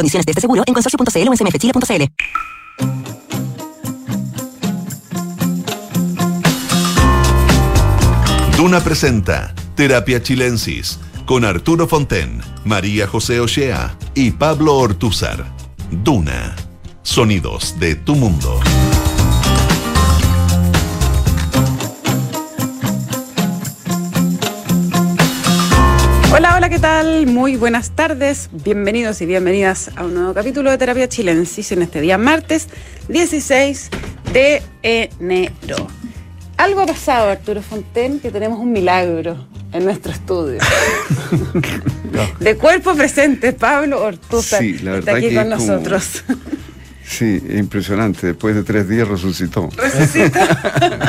condiciones de este seguro en consorcio.cl o en cmfchile.cl. Duna presenta Terapia Chilensis con Arturo Fonten, María José Ochea y Pablo Ortúzar. Duna. Sonidos de tu mundo. ¿Qué tal? Muy buenas tardes. Bienvenidos y bienvenidas a un nuevo capítulo de Terapia Chilensis en este día martes 16 de enero. Algo ha pasado, Arturo Fonten, que tenemos un milagro en nuestro estudio. De cuerpo presente, Pablo Ortúzar Sí, está aquí con es como- nosotros. Sí, impresionante. Después de tres días resucitó.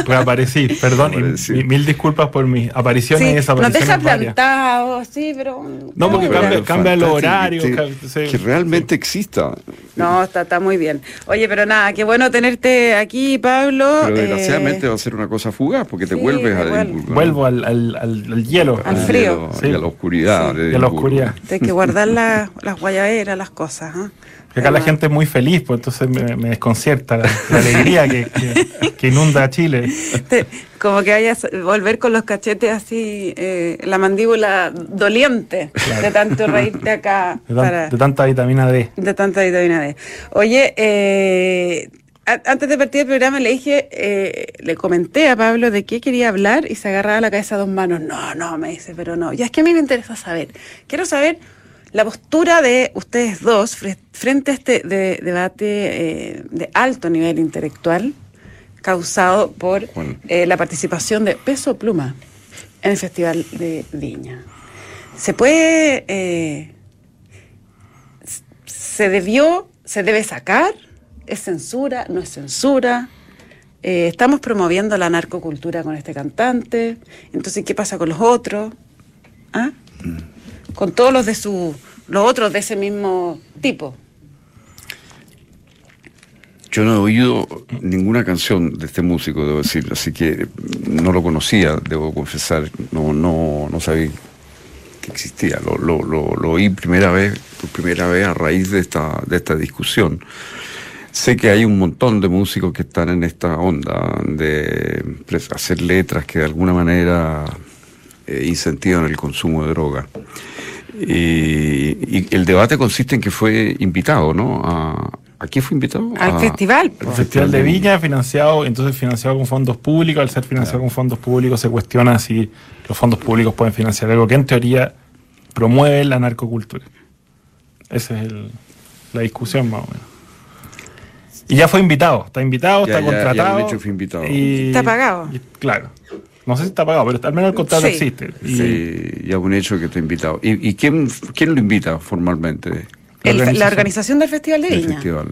Reaparecí, perdón, y Reaparecí. mil disculpas por mis apariciones Sí, y nos desapariciones deja varias. plantados, sí, pero... No, porque Pero cambia- cambia los horarios, Que, se- que realmente exista. No, está, está muy bien. Oye, pero nada, qué bueno tenerte aquí, Pablo. Pero Eh, desgraciadamente va a ser una cosa fugaz porque te sí, vuelves a vuelvo. Al, al- al- al hielo. Al frío. Sí. Y a la oscuridad. de Y a la oscuridad. Hay que guardar la- las guayaberas, las cosas. ¿ah? Acá la gente es muy feliz, pues entonces me, me desconcierta la, la alegría que, que- que inunda a Chile. Como que vayas a volver con los cachetes así, eh, la mandíbula doliente de tanto reírte acá. De, tan- para- de tanta vitamina D. de tanta vitamina D. Oye, eh, a- antes de partir del programa le dije, eh, le comenté a Pablo de qué quería hablar y se agarraba la cabeza a dos manos. No, no, me dice, pero no. Ya es que a mí me interesa saber. Quiero saber la postura de ustedes dos fre- frente a este de- debate eh, de alto nivel intelectual causado por eh, la participación de Peso Pluma en el Festival de Viña. Se puede... eh, se debió, se debe sacar, es censura, no es censura. Eh, estamos promoviendo la narcocultura con este cantante. Entonces, ¿qué pasa con los otros? ¿Ah? Con todos los de su, los otros de ese mismo tipo. Yo no he oído ninguna canción de este músico, debo decir, así que no lo conocía, debo confesar, no, no, no sabía que existía. Lo, lo, lo, lo oí primera vez, por primera vez a raíz de esta, de esta discusión. Sé que hay un montón de músicos que están en esta onda de hacer letras que de alguna manera eh, incentivan el consumo de droga. Y, y el debate consiste en que fue invitado, ¿no? ¿A, ¿a qué fue invitado? Al A- festival. El Festival de Viña financiado, entonces financiado con fondos públicos. Al ser financiado con fondos públicos se cuestiona si los fondos públicos pueden financiar algo que en teoría promueve la narcocultura. Esa es el- la discusión más o menos. Y ya fue invitado, está invitado, Ya, está ya, ya contratado. han hecho, fue invitado. y- Está pagado. y- claro. No sé si está pagado, pero al menos el contrato Sí. existe. Y Sí, ya un hecho que está invitado. ¿Y, y quién, quién lo invita formalmente El- La la organización. del Festival de Viña. festival?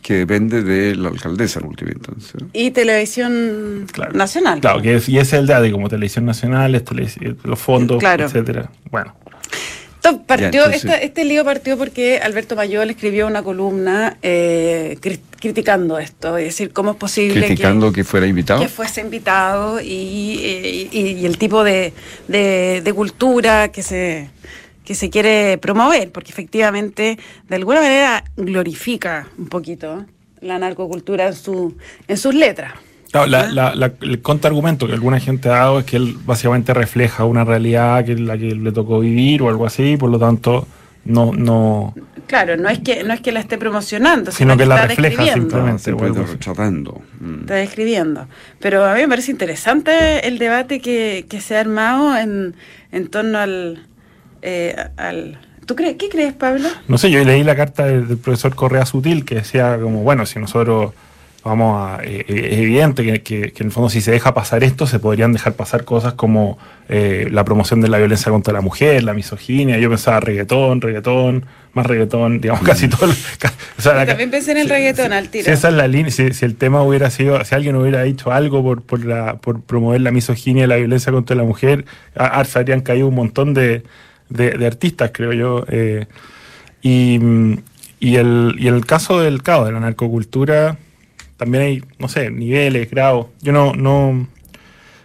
Que depende de la alcaldesa en última instancia. Y Televisión Claro. Nacional. Claro, que es, y es el de como Televisión Nacional, es tele- los fondos, Claro. etcétera. Bueno, partió, Ya, entonces- esta- este lío partió porque Alberto Mayol escribió una columna eh, criticando esto, es decir, cómo es posible que- Criticando que, fuera invitado. que fuese invitado y, y- y el tipo de, de- de cultura que se, que se quiere promover, porque efectivamente de alguna manera glorifica un poquito la narcocultura en, su, en sus letras. Claro, la- ¿Ah? la- la- el contraargumento que alguna gente ha dado es que él básicamente refleja una realidad que la que le tocó vivir o algo así, por lo tanto no, no Claro, no es que no es que la esté promocionando, Sino que la está refleja simplemente. Siempre bueno, está retratando. Mm. Está describiendo. Pero a mí me parece interesante el debate que, que se ha armado en, en torno al, eh, al... ¿Tú crees? ¿Qué crees, Pablo? No sé, yo leí la carta del, del profesor Correa Sutil que decía como, bueno, si nosotros vamos a... eh, eh, es evidente que, que- que en el fondo si se deja pasar esto, se podrían dejar pasar cosas como eh, la promoción de la violencia contra la mujer, la misoginia, yo pensaba reggaetón, reggaetón, más reggaetón, digamos, casi todo... el- o sea, la también pensé en el si- reggaetón si- al tiro. Si esa es la línea, si, si el tema hubiera sido, si alguien hubiera dicho algo por, por, la, por promover la misoginia y la violencia contra la mujer, a- a- se habrían caído un montón de, de- de artistas, creo yo. eh, y, mm, y, el, y el caso del caos de la narcocultura, también hay, no sé, niveles, grados. Yo no, no,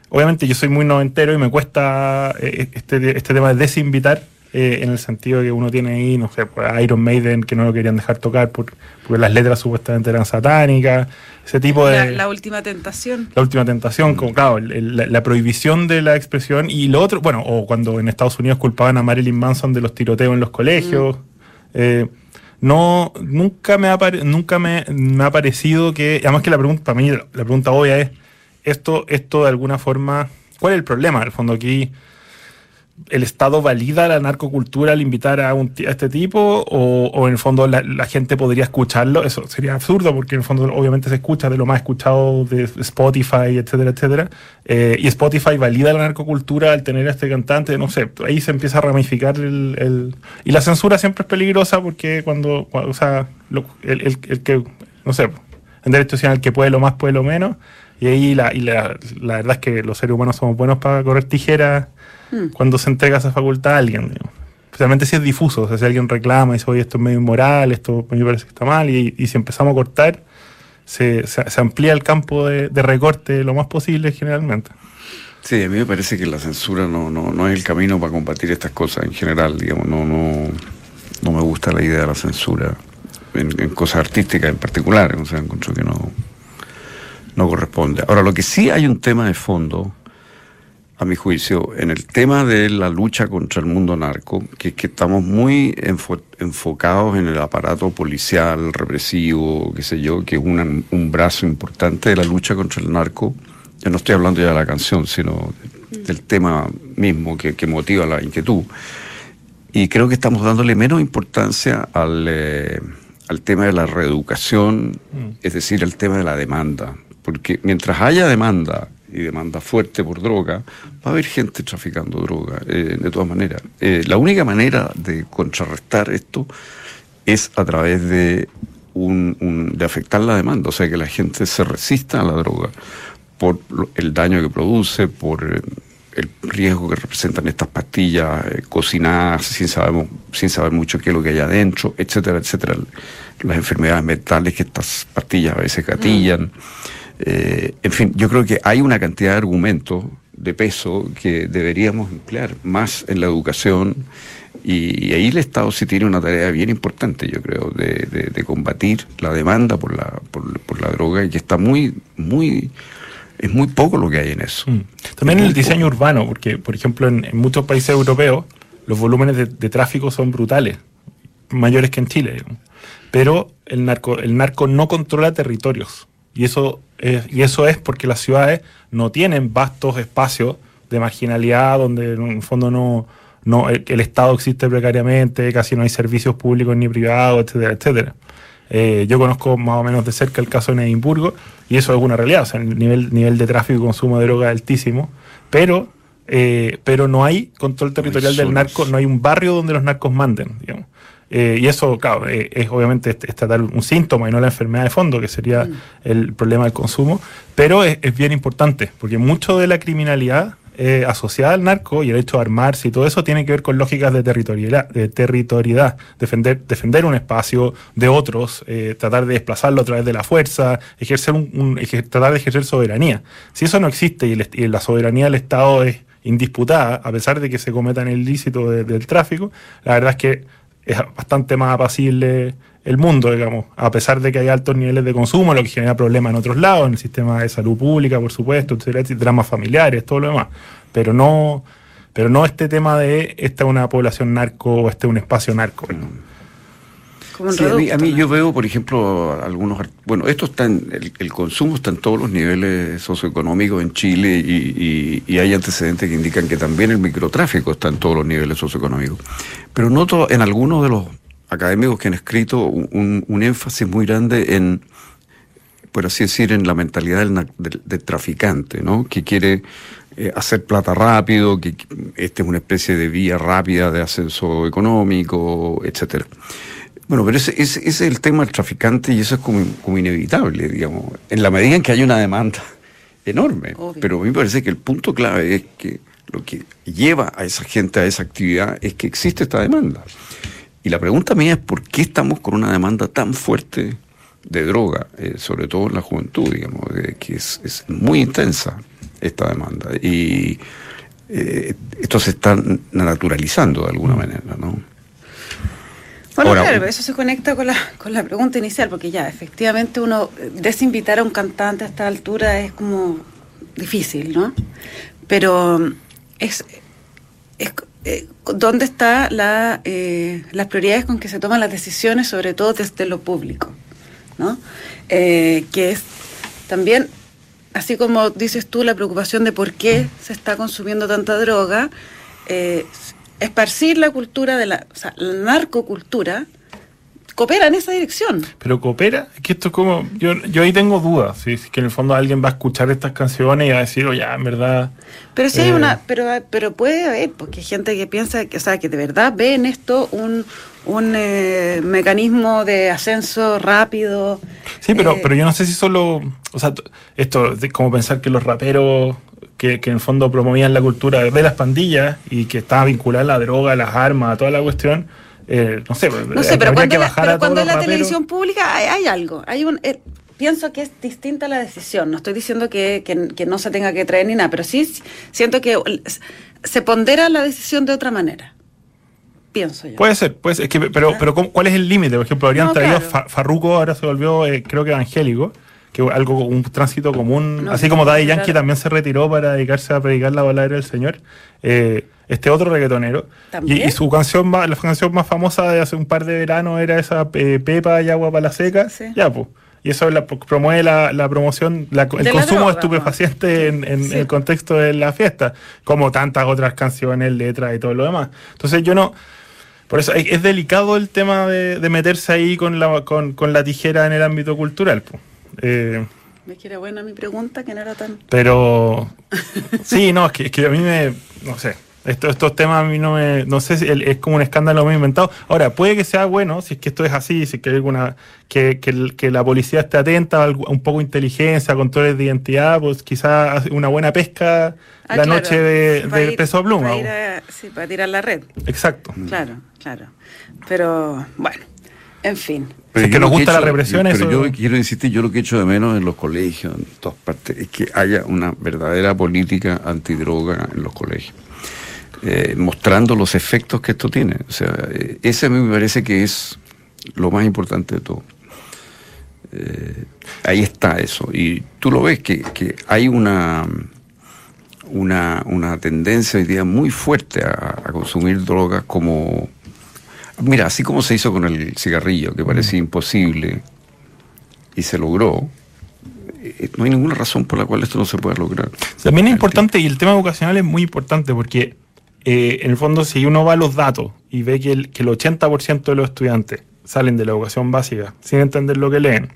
obviamente yo soy muy noventero y me cuesta eh, este, este tema de desinvitar eh, en el sentido de que uno tiene ahí, no sé, pues, Iron Maiden que no lo querían dejar tocar por, porque las letras supuestamente eran satánicas, ese tipo de... La, la última tentación. La última tentación, como claro, el- el- la, la prohibición de la expresión y lo otro, bueno, o cuando en Estados Unidos culpaban a Marilyn Manson de los tiroteos en los colegios. eh, no, nunca me ha nunca me, ha parecido que, además que la pregunta, para mí la pregunta obvia es, esto, esto de alguna forma, ¿cuál es el problema? Al fondo aquí, ¿el Estado valida la narcocultura al invitar a, un, a este tipo? O, en el fondo la, gente podría escucharlo? Eso sería absurdo porque en el fondo obviamente se escucha de lo más escuchado de Spotify, etcétera, etcétera. Eh, y Spotify valida la narcocultura al tener a este cantante, no sé, ahí se empieza a ramificar el... y la censura siempre es peligrosa porque cuando, cuando- o sea, lo- el- el que, no sé, en derecho social el que puede lo más puede lo menos. Y ahí la, y la, la verdad es que los seres humanos somos buenos para correr tijeras cuando se entrega esa facultad a alguien. digamos. Especialmente si es difuso, o sea, si alguien reclama y dice, oye, esto es medio inmoral, esto a mí me parece que está mal, y, y si empezamos a cortar, se, se- se amplía el campo de, de recorte lo más posible generalmente. Sí, a mí me parece que la censura no, no, no es el camino para combatir estas cosas en general, digamos, no, no, no me gusta la idea de la censura en, en cosas artísticas en particular, o sea, encuentro que no, no corresponde. Ahora, lo que sí hay un tema de fondo, a mi juicio, en el tema de la lucha contra el mundo narco, que es que estamos muy enfo- enfocados en el aparato policial, represivo, qué sé yo, que es una- un brazo importante de la lucha contra el narco. Yo no estoy hablando ya de la canción, sino del tema mismo que, que motiva la inquietud. Y creo que estamos dándole menos importancia al, eh, al tema de la reeducación, es decir, al tema de la demanda. Porque mientras haya demanda y demanda fuerte por droga, va a haber gente traficando droga, eh, de todas maneras. Eh, la única manera de contrarrestar esto es a través de, un, un- de afectar la demanda, o sea, que la gente se resista a la droga por el daño que produce, por eh, el riesgo que representan estas pastillas eh, cocinadas sin, sabemos, sin saber mucho qué es lo que hay adentro, etcétera, etcétera. Las enfermedades mentales que estas pastillas a veces gatillan. Eh, en fin, yo creo que hay una cantidad de argumentos de peso que deberíamos emplear más en la educación y, ahí el Estado sí tiene una tarea bien importante, yo creo, de, de- de combatir la demanda por la, por, por la droga y que está muy, muy, es muy poco lo que hay en eso. Mm. También Es en el diseño poco. urbano, porque, por ejemplo, en, en muchos países europeos los volúmenes de, de tráfico son brutales, mayores que en Chile. digamos. Pero el narco, el narco no controla territorios. Y eso, es, y eso es porque las ciudades no tienen vastos espacios de marginalidad donde en el fondo no, no el, el Estado existe precariamente, casi no hay servicios públicos ni privados, etcétera, etcétera. Eh, yo conozco más o menos de cerca el caso de Edimburgo y eso es una realidad. O sea, el nivel, nivel de tráfico y consumo de droga es altísimo, pero, eh, pero no hay control territorial del narco, no hay un barrio donde los narcos manden, digamos. Eh, y eso, claro, eh, es obviamente es, es tratar un síntoma y no la enfermedad de fondo, que sería el problema del consumo, pero es, es bien importante, porque mucho de la criminalidad eh, asociada al narco y el hecho de armarse y todo eso tiene que ver con lógicas de territorialidad, de territorialidad defender, defender un espacio de otros, eh, tratar de desplazarlo a través de la fuerza, ejercer un, un- ejer- tratar de ejercer soberanía. Si eso no existe y, el est- y la soberanía del Estado es indisputada, a pesar de que se cometan el ilícito de- del tráfico, la verdad es que es bastante más apacible el mundo, digamos, a pesar de que hay altos niveles de consumo, lo que genera problemas en otros lados, en el sistema de salud pública, por supuesto, etcétera, dramas familiares, todo lo demás. Pero no, pero no este tema de esta es una población narco o este es un espacio narco. Como un Sí, a, mí, reducto, a mí ¿no? yo veo, por ejemplo, algunos... Bueno, esto está en, el, el consumo está en todos los niveles socioeconómicos en Chile y, y- y hay antecedentes que indican que también el microtráfico está en todos los niveles socioeconómicos. Pero noto en algunos de los académicos que han escrito un, énfasis muy grande en, por así decir, en la mentalidad del, na- del- del traficante, ¿no? Que quiere eh, hacer plata rápido, que que esta es una especie de vía rápida de ascenso económico, etcétera. Bueno, pero ese, ese- ese es el tema del traficante y eso es como, como inevitable, digamos, en la medida en que hay una demanda enorme. Obvio. Pero a mí me parece que el punto clave es que lo que lleva a esa gente a esa actividad es que existe esta demanda. Y la pregunta mía es por qué estamos con una demanda tan fuerte de droga, eh, sobre todo en la juventud, digamos, de que es, es muy intensa esta demanda. Y eh, esto se está naturalizando de alguna manera, ¿no? Bueno, Ahora, claro, eso se conecta con la, con la pregunta inicial, porque ya, efectivamente, uno desinvitar a un cantante a esta altura es como difícil, ¿no? Pero es, es eh, ¿dónde están la, eh, las prioridades con que se toman las decisiones, sobre todo desde lo público? ¿no? Eh, que es también, así como dices tú, la preocupación de por qué se está consumiendo tanta droga, eh, esparcir la cultura de la, o sea, la narcocultura coopera en esa dirección. Pero coopera, es que esto es como, yo, yo ahí tengo dudas, si es que en el fondo alguien va a escuchar estas canciones y va a decir, oye, en verdad... Pero sí hay eh, una, pero, pero puede haber, porque hay gente que piensa que, o sea, que de verdad ve en esto un, un eh, mecanismo de ascenso rápido. Sí, pero, Eh, pero yo no sé si solo, o sea, esto de como pensar que los raperos que, que en fondo promovían la cultura de las pandillas y que estaba vinculada a la droga, a las armas, a toda la cuestión, eh, no sé, No sé, pero cuando, la, pero cuando en la raperos. televisión pública hay, hay algo, hay un... eh, pienso que es distinta la decisión, no estoy diciendo que, que- que no se tenga que traer ni nada, pero sí siento que se pondera la decisión de otra manera, pienso yo. Puede ser, puede ser, es que, pero, pero ¿cómo- ¿cuál es el límite? Por ejemplo, habrían No, traído claro. Fa- Farruko, ahora se volvió, eh, creo que evangélico, que algo, un tránsito común, No, así como Daddy claro. Yankee también se retiró para dedicarse a predicar la palabra del Señor. eh, este otro reggaetonero. Y, su canción más, la canción más famosa de hace un par de veranos era esa eh, Pepa y agua para la seca. Sí. Ya, pues. Y eso la, promueve la, la promoción, la- el De consumo droga, de estupefacientes en, en Sí. el contexto de la fiesta, como tantas otras canciones, letras y todo lo demás. Entonces yo no, por eso es, delicado el tema de, de meterse ahí con la, con, con la tijera en el ámbito cultural. Eh, ¿Ves que era buena mi pregunta? Que no era tan... pero sí, no, es que, es que a mí me, no sé, esto- estos temas a mí no me, no sé si el- es como un escándalo muy inventado. Ahora, puede que sea bueno, si es que esto es así, si es que hay alguna, que, que, la policía esté atenta, un poco de inteligencia, controles de identidad, pues quizás una buena pesca Ah, la claro, noche de, ir- peso a pluma. para a- sí, para tirar la red. Exacto. Claro, claro. Pero, bueno, en fin. Si es que nos gusta la he hecho- represión, Pero eso- yo quiero insistir, yo lo que echo de menos en los colegios, en todas partes, es que haya una verdadera política antidroga en los colegios. eh, mostrando los efectos que esto tiene. O sea, eh, ese a mí me parece que es lo más importante de todo. Eh, ahí está eso. Y tú lo ves que, que hay una, una, una tendencia hoy día muy fuerte a, a consumir drogas como... Mira, así como se hizo con el cigarrillo, que parecía imposible y se logró, eh, no hay ninguna razón por la cual esto no se pueda lograr. También es importante, y el tema educacional es muy importante, porque eh, en el fondo si uno va a los datos y ve que el, que el 80% de los estudiantes salen de la educación básica sin entender lo que leen,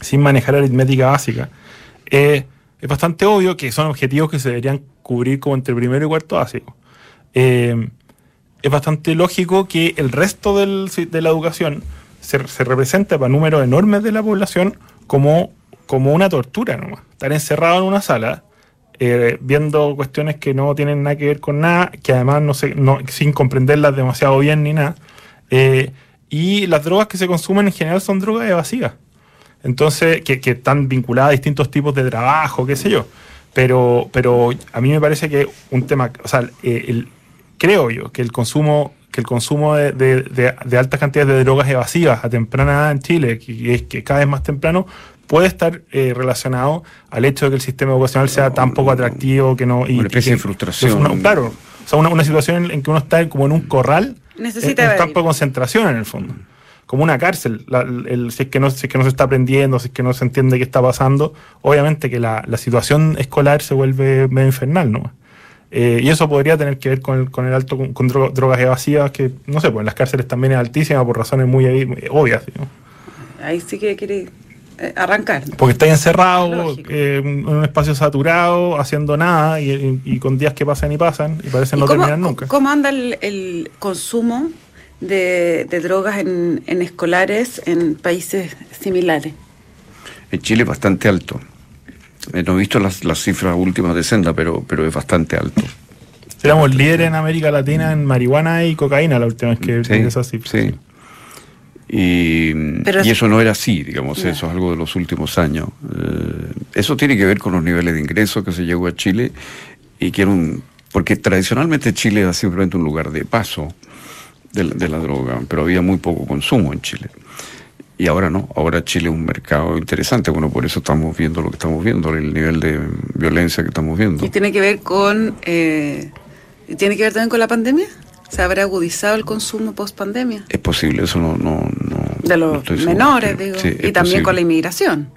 sin manejar aritmética básica, eh, es bastante obvio que son objetivos que se deberían cubrir como entre primero y cuarto básico. Eh, es bastante lógico que el resto del- de la educación se, se represente para números enormes de la población como, como una tortura nomás. Estar encerrado en una sala eh, viendo cuestiones que no tienen nada que ver con nada, que además no se, no, sin comprenderlas demasiado bien ni nada. Eh, y las drogas que se consumen en general son drogas evasivas. Entonces, que, que están vinculadas a distintos tipos de trabajo, qué sé yo. Pero, pero a mí me parece que un tema, o sea, el- creo yo que el consumo, que el consumo de, de- de- de altas cantidades de drogas evasivas a temprana edad en Chile, que es que cada vez más temprano, puede estar eh, relacionado al hecho de que el sistema educacional sea tan poco atractivo que no. Una especie que- de frustración. una- claro, o sea, una, una situación en, en que uno está como en un corral, Necesita en un evadir. campo de concentración en el fondo como una cárcel. La- el- si, es que no, si es que no se está aprendiendo, si es que no se entiende qué está pasando, obviamente que la, la situación escolar se vuelve medio infernal, ¿no? Eh, y eso podría tener que ver con el, con el alto con, con dro- drogas evasivas, que no sé, pues en las cárceles también es altísima por razones muy, muy obvias, ¿no? Ahí sí que quiere eh, arrancar. Porque estáis encerrado Lógico. eh, en un espacio saturado, haciendo nada, y, y- y con días que pasan y pasan, y parecen ¿Y no cómo, terminar nunca. cómo anda el, el consumo de, de drogas en, en escolares en países similares? En Chile es bastante alto. Eh, no he visto las, las cifras últimas de Senda, pero, pero es bastante alto. Éramos líderes en América Latina en marihuana y cocaína la última vez que Sí, vi esas cifras. sí. Y, Pero y es- eso no era así, digamos, eso es algo de los últimos años. Eh, eso tiene que ver con los niveles de ingresos que se llegó a Chile y que era un porque tradicionalmente Chile era simplemente un lugar de paso de, la- de la droga, pero había muy poco consumo en Chile. Y ahora no, ahora Chile es un mercado interesante, bueno, por eso estamos viendo lo que estamos viendo, el nivel de violencia que estamos viendo. Y tiene que ver con. eh, ¿Tiene que ver también con la pandemia? ¿Se habrá agudizado el consumo post pandemia? Es posible, eso no... no, no De los menores, digo. sí, y también posible. con la inmigración.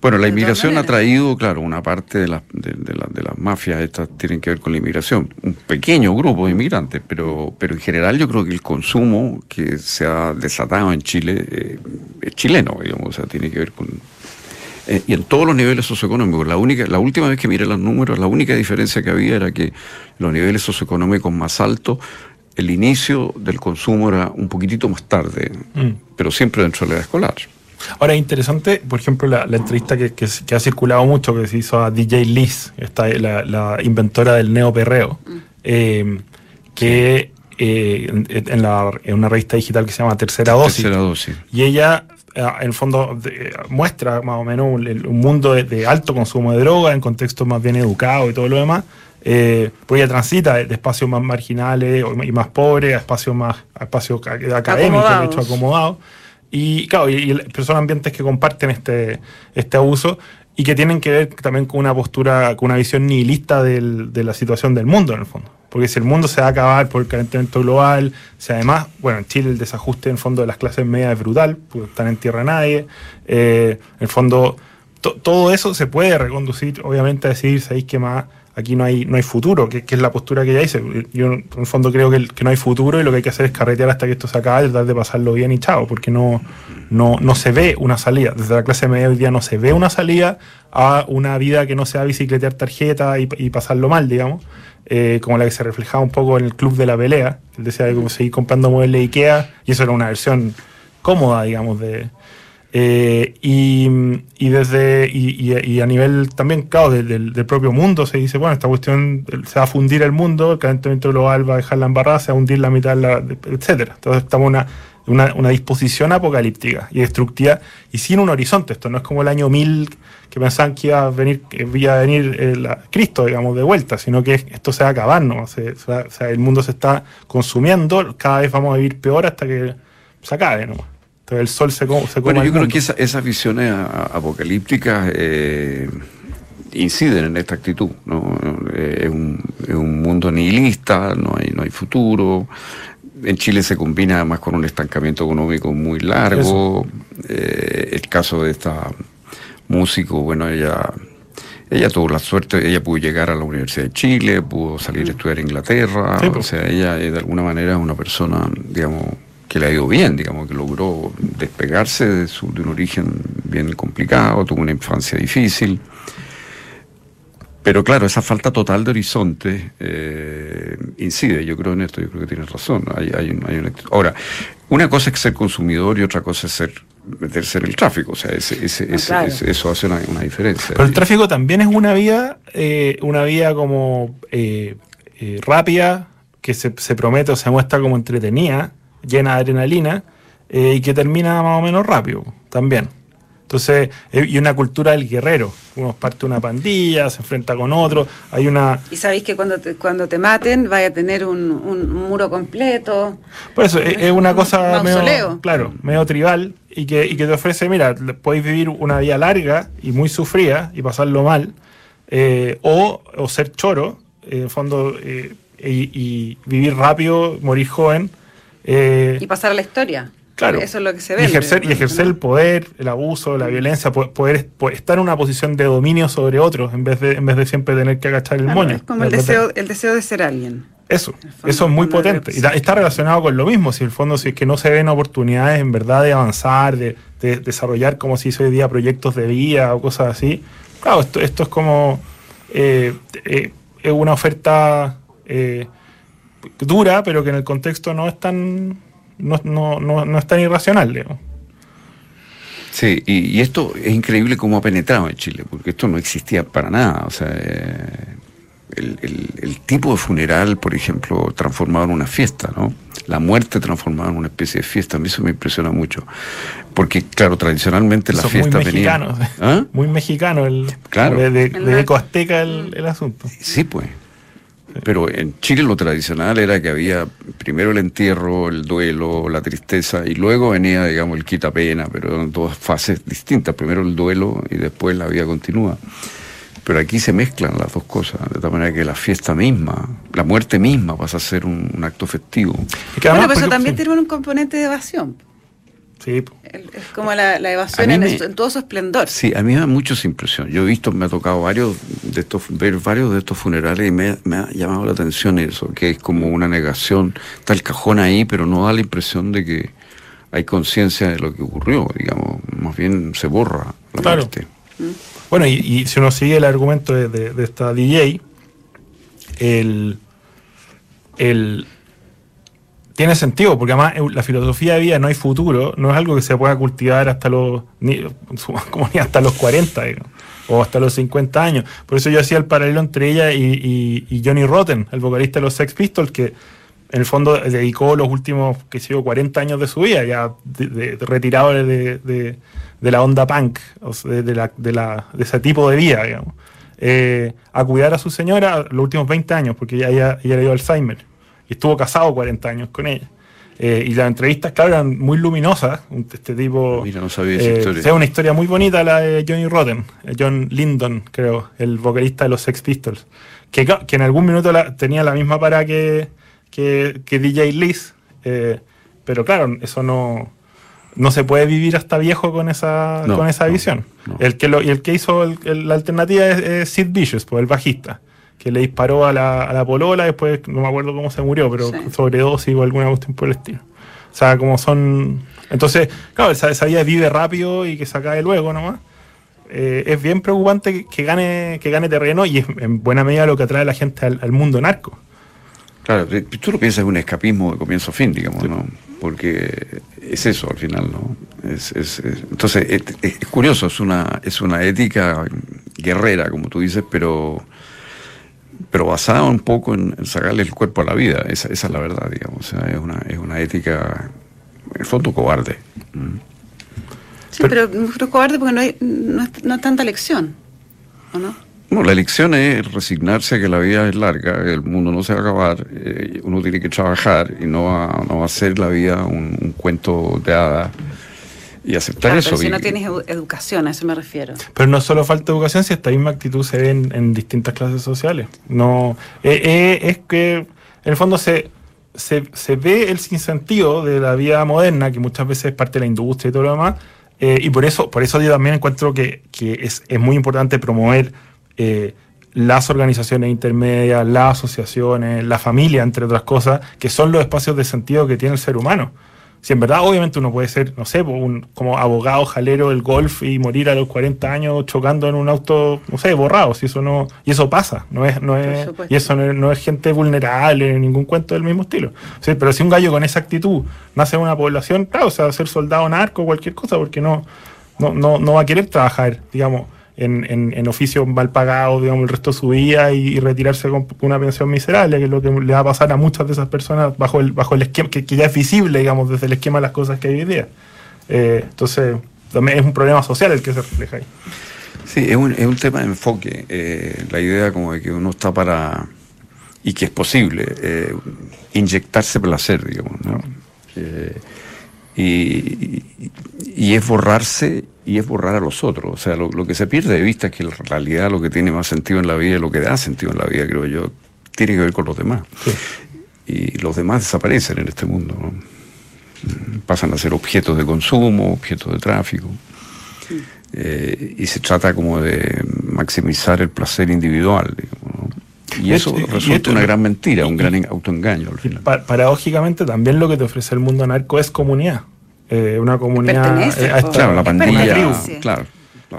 Bueno, la inmigración ha traído, claro, una parte de, las de, de la- de las mafias, estas tienen que ver con la inmigración. Un pequeño grupo de inmigrantes, pero, pero en general yo creo que el consumo que se ha desatado en Chile eh, es chileno, digamos, o sea, tiene que ver con... eh, y en todos los niveles socioeconómicos. La, única, la última vez que miré los números, la única diferencia que había era que los niveles socioeconómicos más altos, el inicio del consumo era un poquitito más tarde, Mm. pero siempre dentro de la edad escolar. Ahora es interesante, por ejemplo, la, la entrevista que, que, que ha circulado mucho, que se hizo a DJ Liz, esta, la, la inventora del neoperreo, eh, que eh, en, en la- en una revista digital que se llama Tercera Dosis. Tercera dosis. Y ella, eh, en el fondo, de- muestra más o menos un, mundo de, de alto consumo de droga en contextos más bien educados y todo lo demás. Eh, pues ella transita de, de espacios más marginales y más pobres a espacios más a espacios ca- académicos, de hecho, Acomodados. Y claro, y, y son ambientes que comparten este, este abuso y que tienen que ver también con una postura, con una visión nihilista del- de la situación del mundo, en el fondo. Porque si el mundo se va a acabar por el calentamiento global, si además, bueno, en Chile el desajuste en el fondo de las clases medias es brutal, porque están en tierra nadie. eh, en el fondo, to- todo eso se puede reconducir, obviamente, a decir, ¿sabéis qué más? Aquí no hay, no hay futuro, que, que es la postura que ella dice. Yo, en el fondo, creo que, que no hay futuro y lo que hay que hacer es carretear hasta que esto se acabe, tratar de pasarlo bien y chao, porque no, no, no se ve una salida. Desde la clase media hoy día no se ve una salida a una vida que no sea bicicletear tarjeta y, pasarlo mal, digamos, eh, como la que se reflejaba un poco en el club de la pelea. Él decía que seguir comprando muebles de Ikea, y eso era una versión cómoda, digamos, de, eh, y, y desde y, y- a nivel también, claro, de- del, del propio mundo se dice, bueno, esta cuestión se va a fundir el mundo, el calentamiento global va a dejar la embarrada, se va a hundir la mitad, de la, etcétera. Entonces estamos en una, una, una disposición apocalíptica y destructiva y sin un horizonte. Esto no es como el año 1000 que pensaban que iba a venir, que iba a venir eh, la- Cristo, digamos, de vuelta, sino que esto se va a acabar, ¿no? Se- o sea, el mundo se está consumiendo, cada vez vamos a vivir peor hasta que se acabe, ¿no? Entonces el sol se, co- se come Bueno, yo creo mundo. que esa- esas visiones apocalípticas eh, inciden en esta actitud. ¿no? Eh, es, un, es un mundo nihilista, no hay, no hay futuro. En Chile se combina además con un estancamiento económico muy largo. Eh, el caso de esta músico, bueno, ella, ella tuvo la suerte, ella pudo llegar a la Universidad de Chile, pudo salir a estudiar a Inglaterra. Sí, o pues. sea, ella de alguna manera es una persona, digamos, que le ha ido bien, digamos, que logró despegarse de, su, de un origen bien complicado, tuvo una infancia difícil. Pero claro, esa falta total de horizonte eh, incide, yo creo en esto, yo creo que tienes razón. Hay, hay un- hay actitud. Ahora, una cosa es ser consumidor y otra cosa es ser meterse en el tráfico, o sea, ese, ese- No, ese- claro. ese- eso hace una, una diferencia. Pero el tráfico también es una vía, eh, una vía como eh, eh, rápida, que se, se promete o se muestra como entretenida, llena de adrenalina, eh, y que termina más o menos rápido también. Entonces, eh, y una cultura del guerrero. Uno parte de una pandilla, se enfrenta con otro, hay una... Y sabéis que cuando te, cuando te maten vaya a tener un, un muro completo. Por eso, es, es una Un cosa medio, mausoleo. claro, medio tribal y que, y que te ofrece, mira, podéis vivir una vida larga y muy sufrida y pasarlo mal, eh, o, o ser choro, eh, en fondo, eh, y, y vivir rápido, morir joven. Eh, Y pasar a la historia. Claro. Eso es lo que se Y ve. ejercer, y ejercer el poder, el abuso, la violencia, po- poder, po- estar en una posición de dominio sobre otros en vez de, en vez de siempre tener que agachar el Claro, moño. es como el De- de- deseo, el deseo de ser alguien. eso, eso es muy potente. Y está relacionado con lo mismo, si en el fondo, si es que no se ven oportunidades en verdad de avanzar, de, de desarrollar como se hizo hoy día proyectos de vida o cosas así. Claro, esto, esto es como eh, eh, es una oferta eh, dura, pero que en el contexto no es tan no, no, no, no es tan irracional, digamos. Sí, y, y esto es increíble cómo ha penetrado en Chile, porque esto no existía para nada. O sea, eh, el, el- el tipo de funeral, por ejemplo, transformado en una fiesta, ¿no? La muerte transformada en una especie de fiesta, a mí eso me impresiona mucho. Porque, claro, tradicionalmente las Eso es muy fiestas venían. mexicano. ¿Ah? Muy mexicano el Claro. de, de, de mar- eco azteca el, el asunto. Sí, pues. Pero en Chile lo tradicional era que había primero el entierro, el duelo, la tristeza, y luego venía, digamos, el quita pena, pero eran todas fases distintas. Primero el duelo y después la vida continúa. Pero aquí se mezclan las dos cosas, de tal manera que la fiesta misma, la muerte misma pasa a ser un, un acto festivo. Es que Bueno, pero eso también sí, tiene un componente de evasión. sí, Es como la, la evasión en, me- en todo su esplendor. Sí, a mí me da mucho esa impresión. Yo he visto, me ha tocado varios de estos, ver varios de estos funerales y me, me ha llamado la atención eso, que es como una negación, está el cajón ahí, pero no da la impresión de que hay conciencia de lo que ocurrió, digamos, más bien se borra la Claro. muerte. Bueno, y, y si uno sigue el argumento de, de- de esta DJ, el, el- tiene sentido, porque además la filosofía de vida no hay futuro, no es algo que se pueda cultivar hasta los ni, hasta los 40 digamos, o hasta los 50 años. Por eso yo hacía el paralelo entre ella y, y- Johnny Rotten, el vocalista de los Sex Pistols, que en el fondo dedicó los últimos, que sé yo, 40 años de su vida, ya de- de- retirado de, de- la onda punk, o sea, de, de la- de la- de ese tipo de vida, digamos, eh, a cuidar a su señora los últimos 20 años, porque ella, ella, ella le dio Alzheimer, y estuvo casado 40 años con ella. Eh, y las entrevistas, claro, eran muy luminosas. Este tipo. Mira, no sabía esa eh, historia. sea, una historia muy bonita la de Johnny Rotten, eh, John Lyndon, creo, el vocalista de los Sex Pistols. Que, que en algún minuto la- tenía la misma para que, que, que DJ Liz. eh, pero claro, eso no, no se puede vivir hasta viejo con esa, No, con esa no, visión. no. El que lo, y el que hizo el- el- la alternativa es, es Sid Vicious, pues, el bajista, que le disparó a la, a la polola, después no me acuerdo cómo se murió, pero Sí. sobredosis o alguna cuestión por el estilo. O sea, como son... Entonces, claro, esa, esa vida vive rápido y que se acabe luego nomás. Eh, es bien preocupante que, que gane, que gane terreno y es en buena medida lo que atrae a la gente al, al mundo narco. Claro, eh, tú lo piensas es un escapismo de comienzo a fin, digamos, ¿no? Porque es eso al final, ¿no? Es, es- es- entonces, es, es- es curioso, es una, es una ética guerrera, como tú dices, pero, pero basada un poco en, en sacarle el cuerpo a la vida. Esa, esa es la verdad, digamos. O sea, es una, es una ética, en el fondo, cobarde. Mm. Sí, pero, pero cobarde porque no, hay, no, es, no es tanta lección. ¿O no? No, la elección es resignarse a que la vida es larga, el mundo no se va a acabar, eh, uno tiene que trabajar y no va, no va a ser la vida un, un cuento de hadas y aceptar Claro, eso. pero si y- no tienes edu- educación, a eso me refiero. Pero no solo falta educación, si esta misma actitud se ve en, en distintas clases sociales. No, eh, eh, es que en el fondo se, se, se ve el sinsentido de la vida moderna, que muchas veces es parte de la industria y todo lo demás, eh, y por eso, por eso yo también encuentro que, que es, es muy importante promover eh, las organizaciones intermedias, las asociaciones, la familia, entre otras cosas, que son los espacios de sentido que tiene el ser humano. Si en verdad, obviamente, uno puede ser, no sé, po, un, como abogado jalero del golf y morir a los 40 años chocando en un auto, no sé, borrado. Si eso no, y eso pasa, no es, no es, y eso no es, no es gente vulnerable, ni ningún cuento del mismo estilo. Sí, pero si un gallo con esa actitud nace en una población, claro, o sea, ser soldado narco o cualquier cosa, porque no, no, no, no va a querer trabajar, digamos, en, en, en oficios mal pagados, digamos, el resto de su vida y, retirarse con una pensión miserable, que es lo que le va a pasar a muchas de esas personas bajo el, bajo el esquema, que, que ya es visible, digamos, desde el esquema de las cosas que hay hoy día. Eh, entonces, también es un problema social el que se refleja ahí. Sí, es un, es un tema de enfoque. eh, la idea como de que uno está para, y que es posible, eh, inyectarse placer, digamos, ¿no? Y, y es borrarse y es borrar a los otros. O sea, lo, lo que se pierde de vista es que en realidad lo que tiene más sentido en la vida, lo que da sentido en la vida, creo yo, tiene que ver con los demás. Y los demás desaparecen en este mundo, ¿no? Pasan a ser objetos de consumo, objetos de tráfico. Eh, y se trata como de maximizar el placer individual. digamos. Y eso y resulta esto- una gran mentira, un gran en- autoengaño al final. Pa- paradójicamente, también lo que te ofrece el mundo narco es comunidad. Eh, una comunidad. Eh, esta- Claro, la pandilla, claro.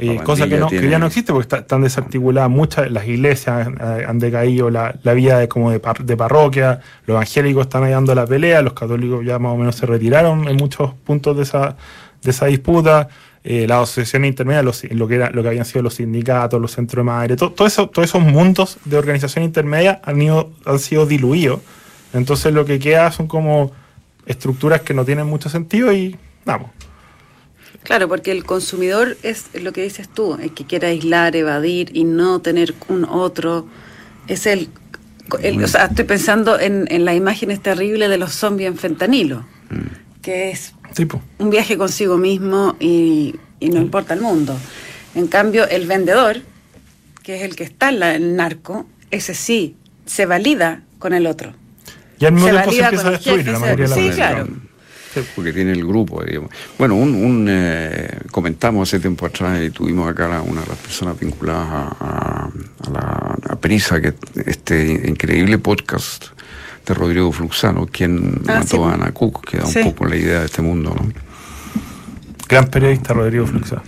la- cosa que, no, que ya no existe porque está- están desarticuladas muchas, las iglesias eh, han decaído la, la vida de, como de, par- de parroquia, los evangélicos están ahí dando la pelea, los católicos ya más o menos se retiraron en muchos puntos de esa, de esa disputa, eh, las asociaciones intermedias, los- lo, que era, lo que habían sido los sindicatos, los centros de madre, to- todo eso, todos esos mundos de organización intermedia han, ido, han sido diluidos. Entonces lo que queda son como estructuras que no tienen mucho sentido y vamos. Claro, porque el consumidor es lo que dices tú, el que quiere aislar, evadir y no tener un otro. Es el el- o sea, estoy pensando en, en las imágenes terribles de los zombies en fentanilo, que es Tipo. un viaje consigo mismo y, y no importa el mundo. En cambio, el vendedor, que es el que está en la- el narco, ese sí se valida con el otro. Y al mismo Se tiempo se valida empieza a con el destruir jefe, la se- mayoría de la sí, claro. Porque tiene el grupo, digamos. Bueno, un, un, eh, comentamos hace tiempo atrás y tuvimos acá a una de las personas vinculadas a, a- a la a Prisa, que este increíble podcast de Rodrigo Fluxano, quien Ah, mató sí. a Ana Cook, que da un poco la idea de este mundo, ¿no? Gran periodista Rodrigo Fluxa.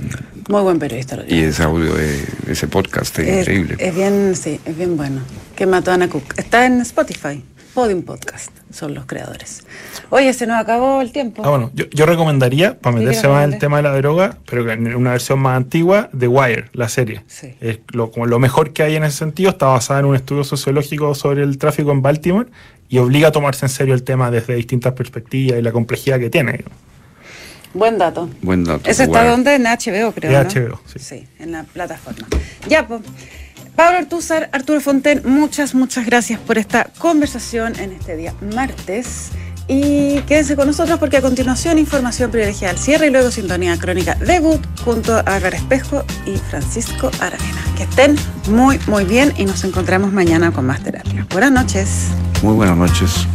Muy buen periodista. Y ese audio, de, ese podcast es, Es, increíble. es bien, sí, es bien bueno. Que mató a Ana Cook. Está en Spotify. Podium Podcast. Son los creadores. Oye, se nos acabó el tiempo. Ah, bueno, yo, yo recomendaría, para meterse más en el tema de la droga, pero que en una versión más antigua, The Wire, la serie. Sí. Es lo, como lo mejor que hay en ese sentido, está basada en un estudio sociológico sobre el tráfico en Baltimore y obliga a tomarse en serio el tema desde distintas perspectivas y la complejidad que tiene. Buen dato. Buen dato. ¿Ese está donde? En HBO, creo. En ¿no? HBO, sí. Sí, en la plataforma. Ya, pues. Pablo Artúzar, Arturo Fonten, muchas, muchas gracias por esta conversación en este día martes. Y quédense con nosotros porque a continuación información privilegiada al cierre y luego sintonía crónica debut junto a Álvaro Espejo y Francisco Aravena. Que estén muy, muy bien y nos encontramos mañana con más terapia. Buenas noches. Muy buenas noches.